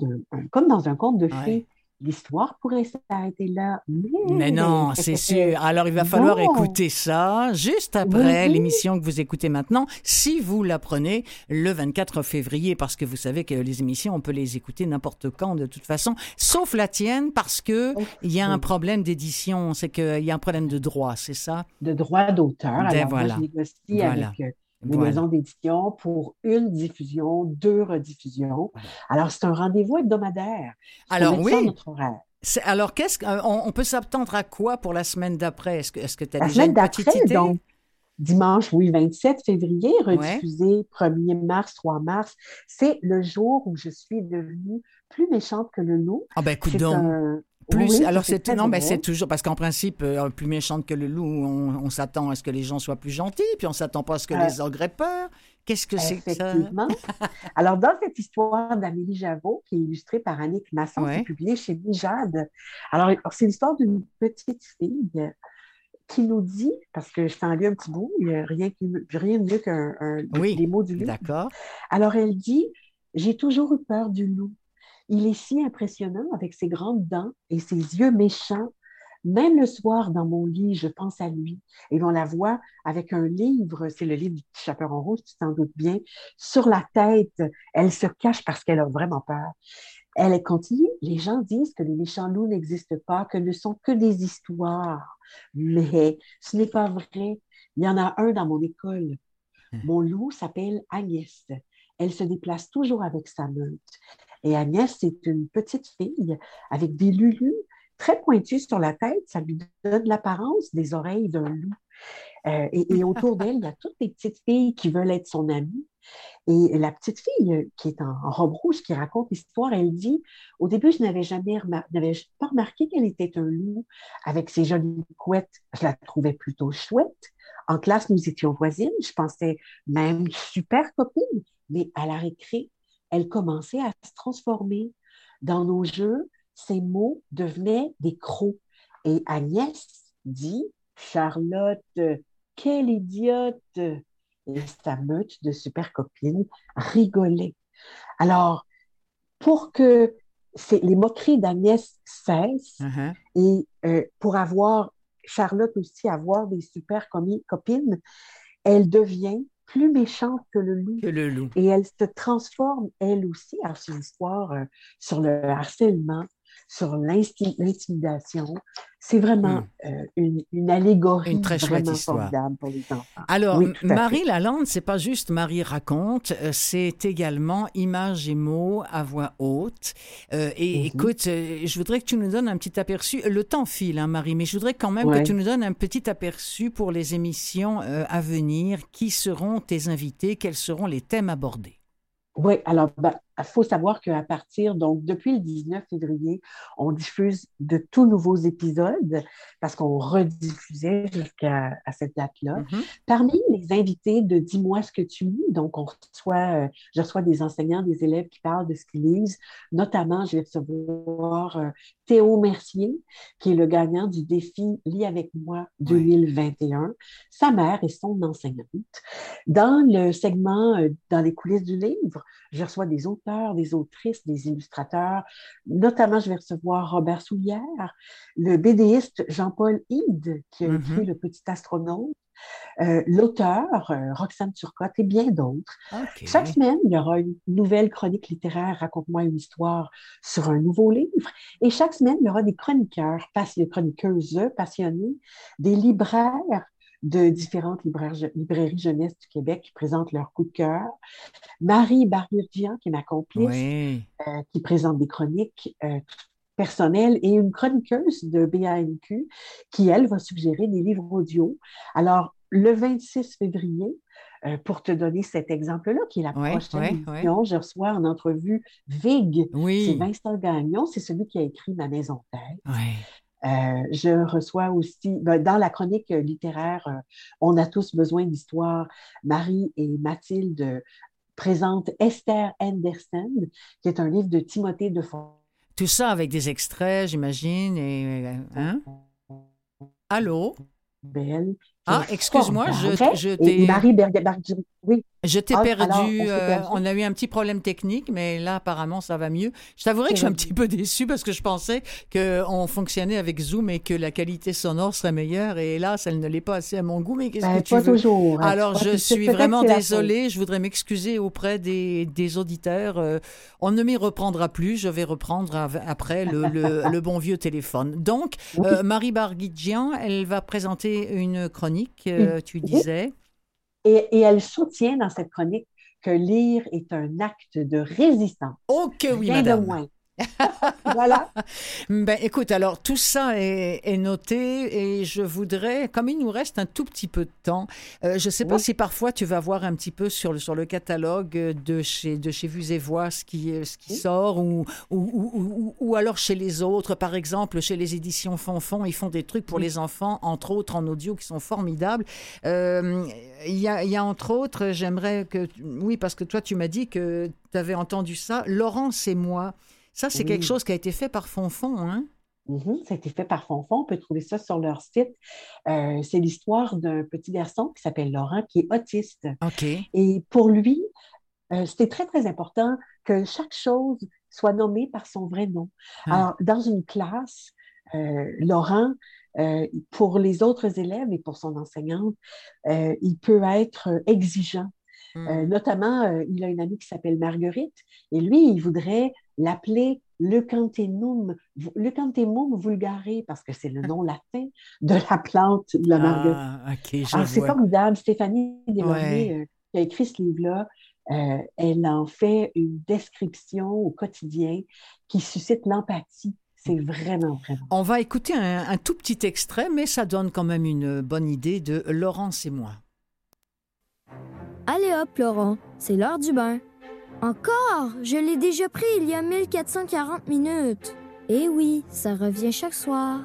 comme dans un conte de fées, l'histoire pourrait s'arrêter là. Mais, non, c'est [LAUGHS] sûr. Alors, il va falloir écouter ça juste après l'émission que vous écoutez maintenant, si vous la prenez le 24 février, parce que vous savez que les émissions, on peut les écouter n'importe quand, de toute façon, sauf la tienne, parce que il y a un problème d'édition, c'est qu'il y a un problème de droit, c'est ça? De droit d'auteur. Ben Alors, voilà. je négocie avec euh, une maison d'édition pour une diffusion, deux rediffusions. Alors, c'est un rendez-vous hebdomadaire. Alors, oui. Alors, qu'est-ce qu'on euh, on peut s'attendre à quoi pour la semaine d'après? Est-ce que tu as déjà une petite idée? Donc, dimanche, oui, 27 février, rediffusé 1er mars, 3 mars. C'est le jour où je suis devenue plus méchante que le loup. Ah ben, écoute donc. Plus, alors c'est non, mais c'est toujours parce qu'en principe, euh, plus méchante que le loup, on, s'attend à ce que les gens soient plus gentils, puis on s'attend pas à ce que les ogres aient peur. Qu'est-ce que c'est que ça? [LAUGHS] Alors dans cette histoire d'Amélie Javot, qui est illustrée par Annick Masson, qui est publiée chez Bijade. Alors c'est l'histoire d'une petite fille qui nous dit, parce que je t'en lu un petit bout, il n'y a rien, rien de mieux qu'un des mots du loup. D'accord. Alors elle dit, j'ai toujours eu peur du loup. Il est si impressionnant avec ses grandes dents et ses yeux méchants. Même le soir, dans mon lit, je pense à lui. Et on la voit avec un livre, c'est le livre du petit chaperon rouge, tu t'en doutes bien, sur la tête. Elle se cache parce qu'elle a vraiment peur. Elle continue, les gens disent que les méchants loups n'existent pas, que ne sont que des histoires. Mais ce n'est pas vrai. Il y en a un dans mon école. Hmm. Mon loup s'appelle Agnès. Elle se déplace toujours avec sa meute. Et Agnès, c'est une petite fille avec des lulus très pointus sur la tête. Ça lui donne l'apparence des oreilles d'un loup. Euh, et, autour d'elle, il y a toutes les petites filles qui veulent être son amie. Et la petite fille euh, qui est en, robe rouge, qui raconte l'histoire, elle dit Au début, je n'avais jamais pas remarqué qu'elle était un loup avec ses jolies couettes. Je la trouvais plutôt chouette. En classe, nous étions voisines. Je pensais même super copine. Mais à la récré, elle commençait à se transformer. Dans nos jeux, ces mots devenaient des crocs. Et Agnès dit Charlotte, quelle idiote! Et sa meute de super copines rigolait. Alors, pour que les moqueries d'Agnès cessent uh-huh. et euh, pour avoir Charlotte aussi avoir des super copines, elle devient plus méchante que le loup. Que le loup. Et elle se transforme, elle aussi. C'est une histoire euh, sur le harcèlement, sur l'intimidation. C'est vraiment hmm. euh, une, une, allégorie une très chouette histoire. pour les enfants. Alors, Marie Lalande, c'est pas juste Marie raconte, euh, c'est également images et mots à voix haute. Euh, et mhm. écoute, je voudrais que tu nous donnes un petit aperçu. Le temps file, hein, Marie, mais je voudrais quand même que tu nous donnes un petit aperçu pour les émissions à venir. Qui seront tes invités? Quels seront les thèmes abordés? Oui, alors, ben, il faut savoir qu'à partir, donc depuis le 19 février, on diffuse de tout nouveaux épisodes parce qu'on rediffusait jusqu'à cette date-là. Mm-hmm. Parmi les invités de Dis-moi ce que tu lis, donc on reçoit, euh, je reçois des enseignants, des élèves qui parlent de ce qu'ils lisent. Notamment, je vais recevoir euh, Théo Mercier, qui est le gagnant du défi Lis avec moi 2021, sa mère et son enseignante. Dans le segment euh, Dans les coulisses du livre, je reçois des auteurs, des autrices, des illustrateurs. Notamment, je vais recevoir Robert Soulière, le BDiste Jean-Paul Hyde, qui a mm-hmm. écrit Le Petit Astronaute, euh, l'auteur euh, Roxane Turcotte et bien d'autres. Chaque semaine, il y aura une nouvelle chronique littéraire, raconte-moi une histoire sur un nouveau livre. Et chaque semaine, il y aura des chroniqueurs, des chroniqueuses passionnées, des libraires de différentes librairies jeunesse du Québec qui présentent leur coup de cœur. Marie Barbirdian, qui est ma complice, euh, qui présente des chroniques euh, personnelles, et une chroniqueuse de BANQ qui, elle, va suggérer des livres audio. Alors, le 26 février, euh, pour te donner cet exemple-là, qui est la prochaine émission, je reçois en entrevue Vig. C'est Vincent Gagnon, c'est celui qui a écrit Ma maison tête. Euh, je reçois aussi, ben, dans la chronique littéraire, euh, On a tous besoin d'histoire, Marie et Mathilde présentent Esther Anderson, qui est un livre de Timothée de Fond. Tout ça avec des extraits, j'imagine. Et, hein? Allô? Belle. Ah, excuse-moi, je, je t'ai. Marie oui. Je t'ai ah, perdu. Euh, on, a eu un petit problème technique, mais là, apparemment, ça va mieux. Je t'avouerai que je suis un petit peu déçue parce que je pensais qu'on fonctionnait avec Zoom et que la qualité sonore serait meilleure. Et hélas, elle ne l'est pas assez à mon goût. Mais qu'est-ce ben, que tu veux? toujours. Hein. Alors, je suis vraiment désolée. Je voudrais m'excuser auprès des, des auditeurs. Euh, on ne m'y reprendra plus. Je vais reprendre après le, le, bon vieux téléphone. Donc, euh, Marie Barguidjian, elle va présenter une chronique, tu disais? Et, elle soutient dans cette chronique que lire est un acte de résistance. Oh que oui, Rien madame. De moins. Voilà. [LAUGHS] Ben, écoute, alors tout ça est, noté et je voudrais, comme il nous reste un tout petit peu de temps, euh, je ne sais pas si parfois tu vas voir un petit peu sur le, sur le catalogue de chez, de chez Vues et Voix ce qui, ce qui sort ou ou, ou, alors chez les autres. Par exemple, chez les éditions Fonfon, ils font des trucs pour les enfants, entre autres en audio, qui sont formidables. Euh, il y, a, y a entre autres, j'aimerais que, oui, parce que toi tu m'as dit que tu avais entendu ça, Laurence et moi. Ça, c'est quelque chose qui a été fait par Fonfon, hein? Mm-hmm, ça a été fait par Fonfon. On peut trouver ça sur leur site. Euh, c'est l'histoire d'un petit garçon qui s'appelle Laurent, qui est autiste. OK. Et pour lui, euh, c'était très, très important que chaque chose soit nommée par son vrai nom. Ah. Alors, dans une classe, euh, Laurent, pour les autres élèves et pour son enseignante, il peut être exigeant Hmm. notamment, il a une amie qui s'appelle Marguerite, et lui, il voudrait l'appeler Leucanthemum, vulgare, parce que c'est le nom latin de la plante de la marguerite. Ah, ah c'est formidable. Stéphanie Desmarais, qui a écrit ce livre-là, euh, elle en fait une description au quotidien qui suscite l'empathie. C'est vraiment, vraiment. On va écouter un, tout petit extrait, mais ça donne quand même une bonne idée de Laurence et moi. Allez hop, Laurent, c'est l'heure du bain. Encore? Je l'ai déjà pris il y a 1440 minutes. Eh oui, ça revient chaque soir.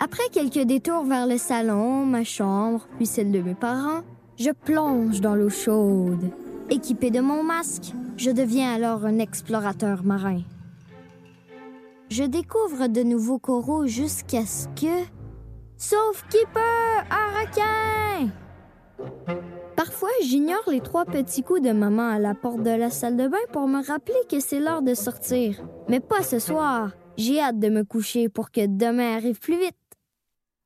Après quelques détours vers le salon, ma chambre, puis celle de mes parents, je plonge dans l'eau chaude. Équipé de mon masque, je deviens alors un explorateur marin. Je découvre de nouveaux coraux jusqu'à ce que... Sauf Keeper, un requin! Parfois, j'ignore les trois petits coups de maman à la porte de la salle de bain pour me rappeler que c'est l'heure de sortir. Mais pas ce soir. J'ai hâte de me coucher pour que demain arrive plus vite.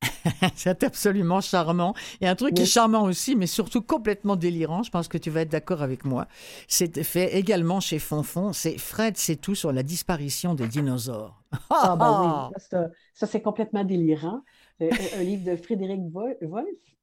[LAUGHS] c'est absolument charmant. Et un truc qui est charmant aussi, mais surtout complètement délirant, je pense que tu vas être d'accord avec moi, c'est fait également chez Fonfon, c'est Fred c'est tout sur la disparition des dinosaures. ah ben oui, [LAUGHS] ça, c'est complètement délirant. Euh, un livre de Frédéric Wolf,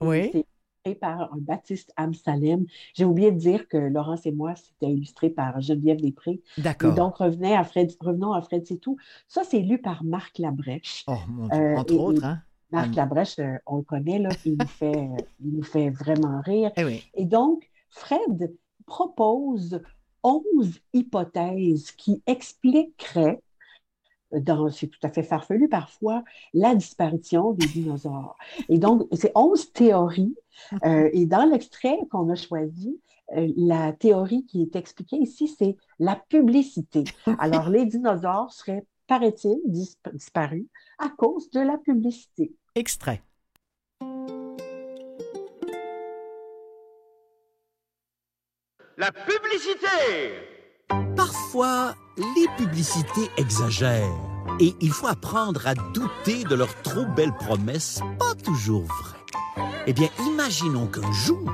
oui. Illustré par Baptiste Amsalem. J'ai oublié de dire que Laurence et moi, c'était illustré par Geneviève Després. D'accord. donc, revenez à Fred, revenons à Fred c'est tout. Ça, c'est lu par Marc Labrèche. Oh, mon Dieu. Euh, entre autres, hein? Marc Labrèche, euh, on le connaît, là, il, nous fait, [LAUGHS] il nous fait vraiment rire. Eh Et donc, Fred propose 11 hypothèses qui expliqueraient, c'est tout à fait farfelu parfois, la disparition des dinosaures. Et donc, c'est 11 théories. Euh, et dans l'extrait qu'on a choisi, euh, la théorie qui est expliquée ici, c'est la publicité. [LAUGHS] Alors, les dinosaures seraient, paraît-il, disparus à cause de la publicité. Extrait. La publicité Parfois, les publicités exagèrent et il faut apprendre à douter de leurs trop belles promesses, pas toujours vraies. Eh bien, imaginons qu'un jour,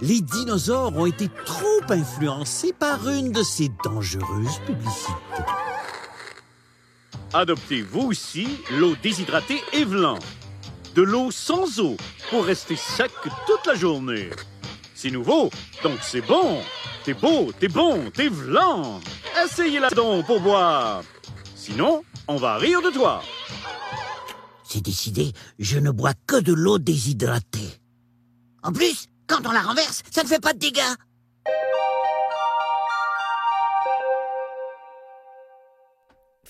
les dinosaures ont été trop influencés par une de ces dangereuses publicités. Adoptez vous aussi l'eau déshydratée Evelyn de l'eau sans eau pour rester sec toute la journée. C'est nouveau, donc c'est bon. T'es beau, t'es bon, t'es vlan. Essayez-la donc pour boire. Sinon, on va rire de toi. C'est décidé, je ne bois que de l'eau déshydratée. En plus, quand on la renverse, ça ne fait pas de dégâts.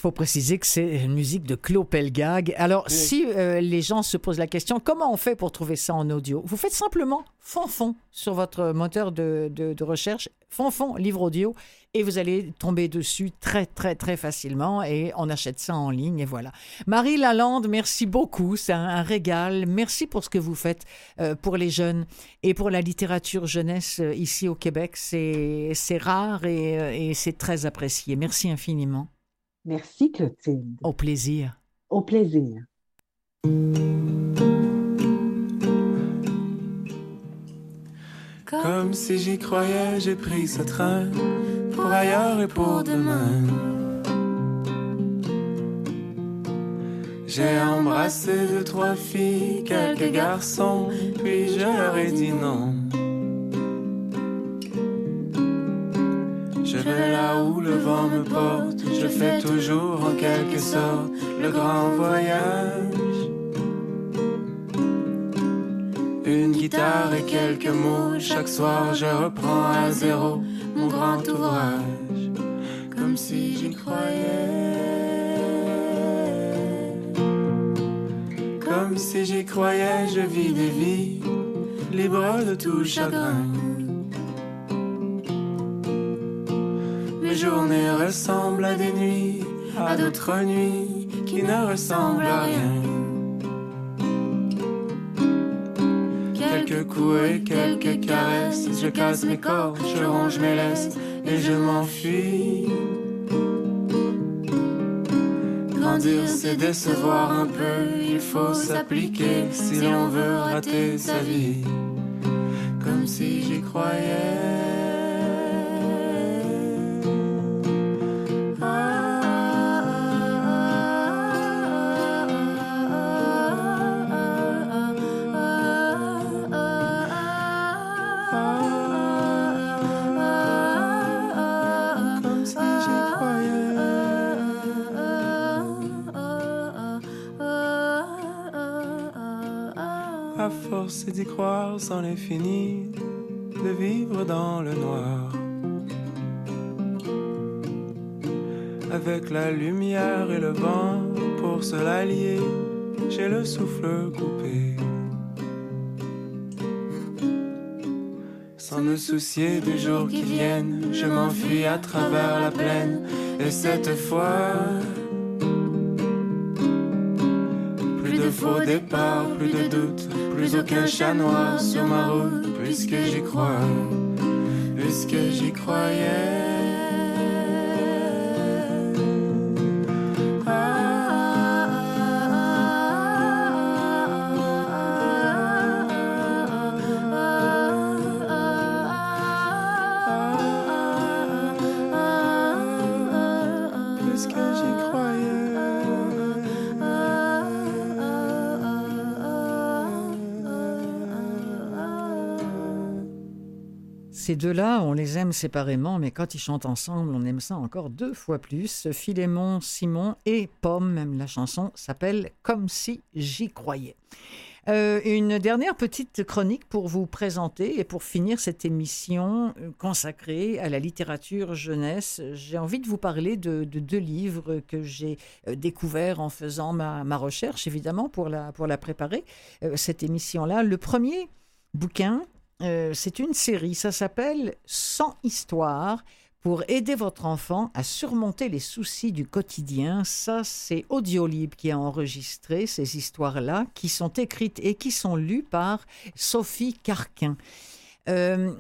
Faut préciser que c'est une musique de Claude Pelgag. Alors, si euh, les gens se posent la question, comment on fait pour trouver ça en audio? Vous faites simplement Fonfon sur votre moteur de, de, recherche, Fonfon, livre audio, et vous allez tomber dessus très, très, très facilement et on achète ça en ligne et voilà. Marie Lalande, merci beaucoup, c'est un, régal. Merci pour ce que vous faites euh, pour les jeunes et pour la littérature jeunesse euh, ici au Québec. C'est rare et, et c'est très apprécié. Merci infiniment. Merci Clotilde. Au plaisir. Au plaisir. Comme si j'y croyais, j'ai pris ce train pour ailleurs et pour demain. J'ai embrassé deux, trois filles, quelques garçons, puis je leur ai dit non. Je vais là où le vent me porte, je fais toujours en quelque sorte le grand voyage. Une guitare et quelques mots, chaque soir je reprends à zéro mon grand ouvrage, comme si j'y croyais. Comme si j'y croyais, je vis des vies libres de tout chagrin. Les journées ressemblent à des nuits, à d'autres nuits qui ne ressemblent à rien. Quelques coups et quelques caresses, je casse mes corps, je ronge mes laisses et je m'enfuis. Grandir, c'est décevoir un peu, il faut s'appliquer si l'on veut rater sa vie. Comme si j'y croyais. C'est d'y croire, c'en est fini de vivre dans le noir. Avec la lumière et le vent pour se l'allier, j'ai le souffle coupé. Sans me soucier des jours qui viennent, je m'enfuis à travers la plaine. Et cette fois, faux départs, plus de doutes plus aucun chat noir sur ma route, puisque j'y crois, puisque j'y croyais. Ces deux-là, on les aime séparément, mais quand ils chantent ensemble, on aime ça encore deux fois plus. Philémon, Simon et Pomme, même la chanson s'appelle Comme si j'y croyais. Euh, une dernière petite chronique pour vous présenter et pour finir cette émission euh, consacrée à la littérature jeunesse. J'ai envie de vous parler de, deux livres que j'ai euh, découverts en faisant ma, recherche, évidemment, pour la, pour la préparer, cette émission-là. Le premier bouquin, euh, c'est une série, ça s'appelle Sans histoire pour aider votre enfant à surmonter les soucis du quotidien. Ça, c'est Audiolib qui a enregistré ces histoires-là, qui sont écrites et qui sont lues par Sophie Carquin. Euh,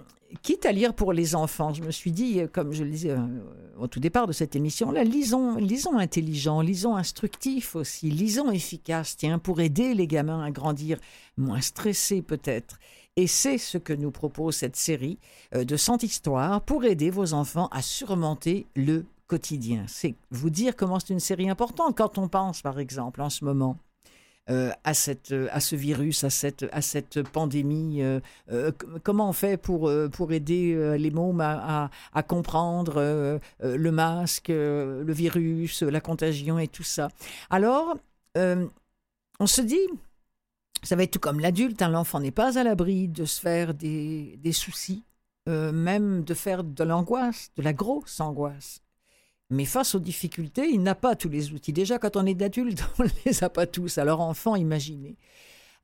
quitte à lire pour les enfants, je me suis dit, comme je le disais euh, au tout départ de cette émission-là, lisons, lisons intelligent, lisons instructif aussi, lisons efficace, tiens, pour aider les gamins à grandir moins stressés peut-être. Et c'est ce que nous propose cette série euh, de 100 histoires pour aider vos enfants à surmonter le quotidien. C'est vous dire comment c'est une série importante quand on pense, par exemple, en ce moment. Euh, à, cette, à ce virus, à cette, à cette pandémie euh, Comment on fait pour, pour aider les mômes à, comprendre le masque, le virus, la contagion et tout ça Alors, on se dit, ça va être tout comme l'adulte, hein. l'enfant n'est pas à l'abri de se faire des, soucis, euh, même de faire de l'angoisse, de la grosse angoisse. Mais face aux difficultés, il n'a pas tous les outils. Déjà, quand on est adulte, [LAUGHS] on ne les a pas tous. Alors, enfant, imaginez.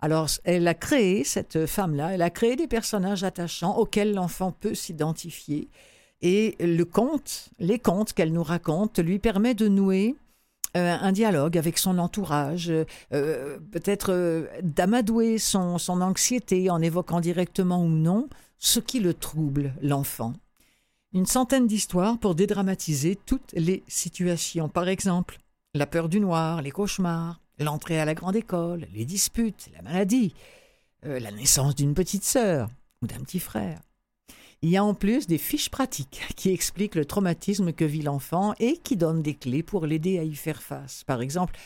Alors, elle a créé, cette femme-là, elle a créé des personnages attachants auxquels l'enfant peut s'identifier. Et le conte, les contes qu'elle nous raconte, lui permet de nouer euh, un dialogue avec son entourage, euh, peut-être euh, d'amadouer son, son anxiété en évoquant directement ou non ce qui le trouble, l'enfant. Une centaine d'histoires pour dédramatiser toutes les situations. Par exemple, la peur du noir, les cauchemars, l'entrée à la grande école, les disputes, la maladie, la naissance d'une petite sœur ou d'un petit frère. Il y a en plus des fiches pratiques qui expliquent le traumatisme que vit l'enfant et qui donnent des clés pour l'aider à y faire face. Par exemple,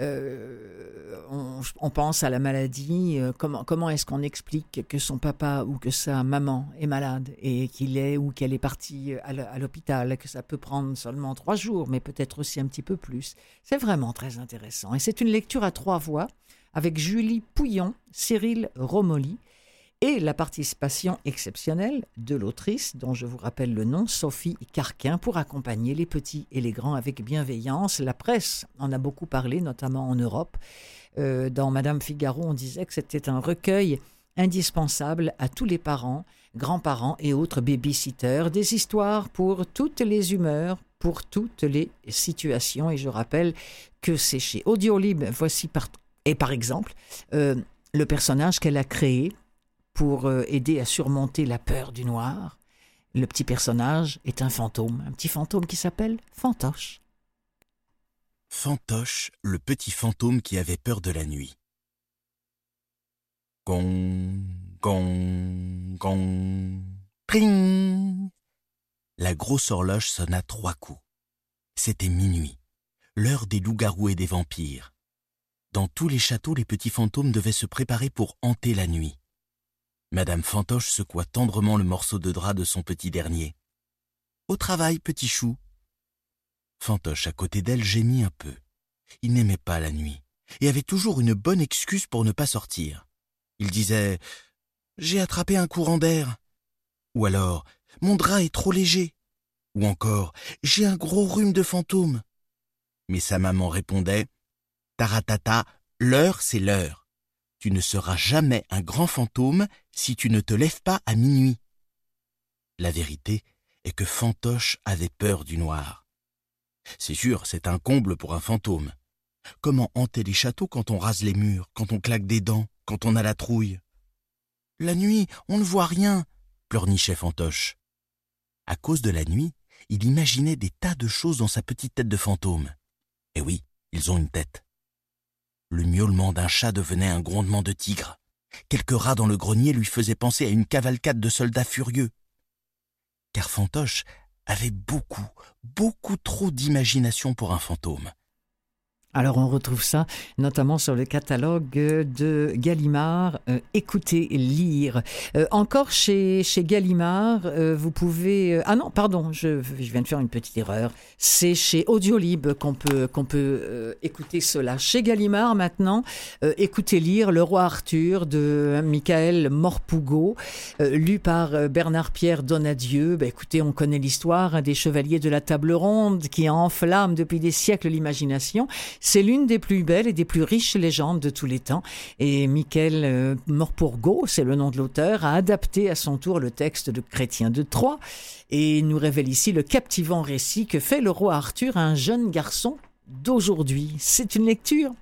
euh, on, pense à la maladie, euh, comment, comment est-ce qu'on explique que son papa ou que sa maman est malade et qu'il est ou qu'elle est partie à l'hôpital, que ça peut prendre seulement trois jours, mais peut-être aussi un petit peu plus. C'est vraiment très intéressant. Et c'est une lecture à trois voix avec Julie Pouillon, Cyril Romoli, et la participation exceptionnelle de l'autrice, dont je vous rappelle le nom, Sophie Carquin, pour accompagner les petits et les grands avec bienveillance. La presse en a beaucoup parlé, notamment en Europe. Euh, dans Madame Figaro, on disait que c'était un recueil indispensable à tous les parents, grands-parents et autres babysitters, des histoires pour toutes les humeurs, pour toutes les situations. Et je rappelle que c'est chez Audiolib, voici par, et par exemple, euh, le personnage qu'elle a créé, pour euh, aider à surmonter la peur du noir. Le petit personnage est un fantôme, un petit fantôme qui s'appelle Fantoche. Fantoche, le petit fantôme qui avait peur de la nuit. Con, Gong, gong, tring. La grosse horloge sonna trois coups. C'était minuit, l'heure des loups-garous et des vampires. Dans tous les châteaux, les petits fantômes devaient se préparer pour hanter la nuit. Madame Fantoche secoua tendrement le morceau de drap de son petit dernier. Au travail, petit chou. Fantoche, à côté d'elle, gémit un peu. Il n'aimait pas la nuit, et avait toujours une bonne excuse pour ne pas sortir. Il disait J'ai attrapé un courant d'air. Ou alors Mon drap est trop léger. Ou encore J'ai un gros rhume de fantôme. Mais sa maman répondait Taratata, l'heure c'est l'heure. Tu ne seras jamais un grand fantôme si tu ne te lèves pas à minuit. La vérité est que Fantoche avait peur du noir. C'est sûr, c'est un comble pour un fantôme. Comment hanter les châteaux quand on rase les murs, quand on claque des dents, quand on a la trouille? La nuit, on ne voit rien, pleurnichait Fantoche. À cause de la nuit, il imaginait des tas de choses dans sa petite tête de fantôme. Eh oui, ils ont une tête. Le miaulement d'un chat devenait un grondement de tigre. Quelques rats dans le grenier lui faisaient penser à une cavalcade de soldats furieux. Car Fantoche avait beaucoup, beaucoup trop d'imagination pour un fantôme. Alors on retrouve ça notamment sur le catalogue de Gallimard, euh, écoutez lire. Euh, encore chez, chez Gallimard, euh, vous pouvez... ah non, pardon, je, je, viens de faire une petite erreur. C'est chez Audiolib qu'on peut, qu'on peut écouter cela. Chez Gallimard maintenant, écoutez lire Le roi Arthur de Michael Morpougo, lu par Bernard-Pierre Donadieu. Ben, écoutez, on connaît l'histoire hein, des chevaliers de la table ronde qui enflamment depuis des siècles l'imagination. C'est l'une des plus belles et des plus riches légendes de tous les temps. Et Michael euh, Morpurgo, c'est le nom de l'auteur, a adapté à son tour le texte de Chrétien de Troyes et nous révèle ici le captivant récit que fait le roi Arthur à un jeune garçon d'aujourd'hui. C'est une lecture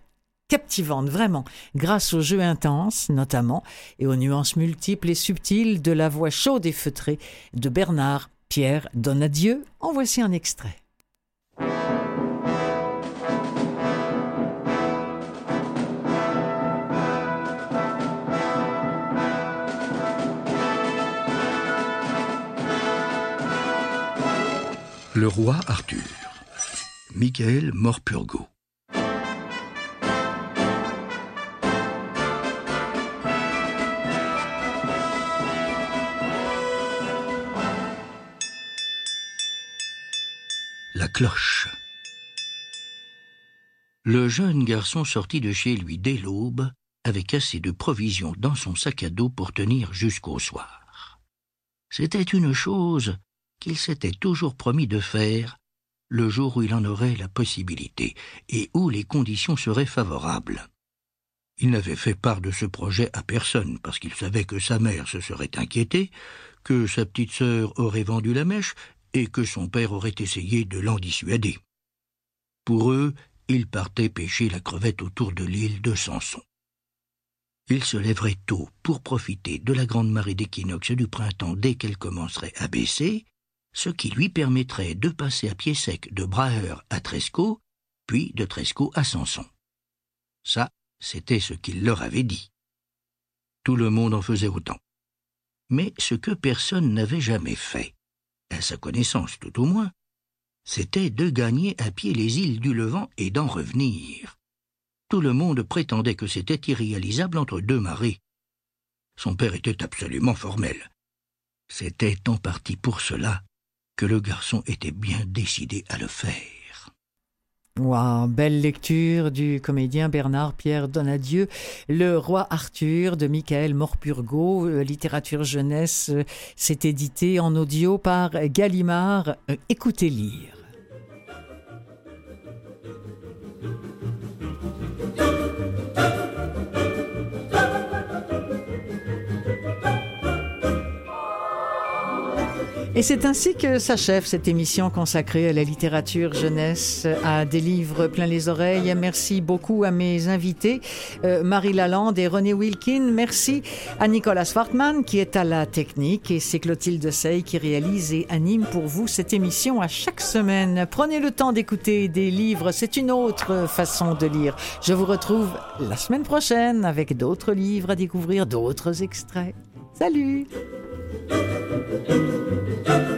captivante, vraiment, grâce au jeu intense, notamment, et aux nuances multiples et subtiles de la voix chaude et feutrée de Bernard Pierre Donadieu. En voici un extrait. Le roi Arthur. Michael Morpurgo. La cloche. Le jeune garçon sortit de chez lui dès l'aube, avec assez de provisions dans son sac à dos pour tenir jusqu'au soir. C'était une chose qu'il s'était toujours promis de faire le jour où il en aurait la possibilité et où les conditions seraient favorables. Il n'avait fait part de ce projet à personne parce qu'il savait que sa mère se serait inquiétée, que sa petite sœur aurait vendu la mèche et que son père aurait essayé de l'en dissuader. Pour eux, il partait pêcher la crevette autour de l'île de Samson. Il se lèverait tôt pour profiter de la grande marée d'équinoxe du printemps dès qu'elle commencerait à baisser, ce qui lui permettrait de passer à pied sec de Braheur à Tresco, puis de Tresco à Samson. Ça, c'était ce qu'il leur avait dit. Tout le monde en faisait autant. Mais ce que personne n'avait jamais fait, à sa connaissance tout au moins, c'était de gagner à pied les îles du Levant et d'en revenir. Tout le monde prétendait que c'était irréalisable entre deux marées. Son père était absolument formel. C'était en partie pour cela que le garçon était bien décidé à le faire. Wow, belle lecture du comédien Bernard Pierre Donadieu, Le roi Arthur de Michael Morpurgo, euh, littérature jeunesse, euh, c'est édité en audio par Gallimard. Euh, écoutez lire. Et c'est ainsi que s'achève cette émission consacrée à la littérature jeunesse, à des livres plein les oreilles. Merci beaucoup à mes invités, euh, Marie Lalande et René Wilkin. Merci à Nicolas Swartman qui est à la technique et c'est Clotilde Sey qui réalise et anime pour vous cette émission à chaque semaine. Prenez le temps d'écouter des livres, c'est une autre façon de lire. Je vous retrouve la semaine prochaine avec d'autres livres à découvrir, d'autres extraits. Salut Thank you.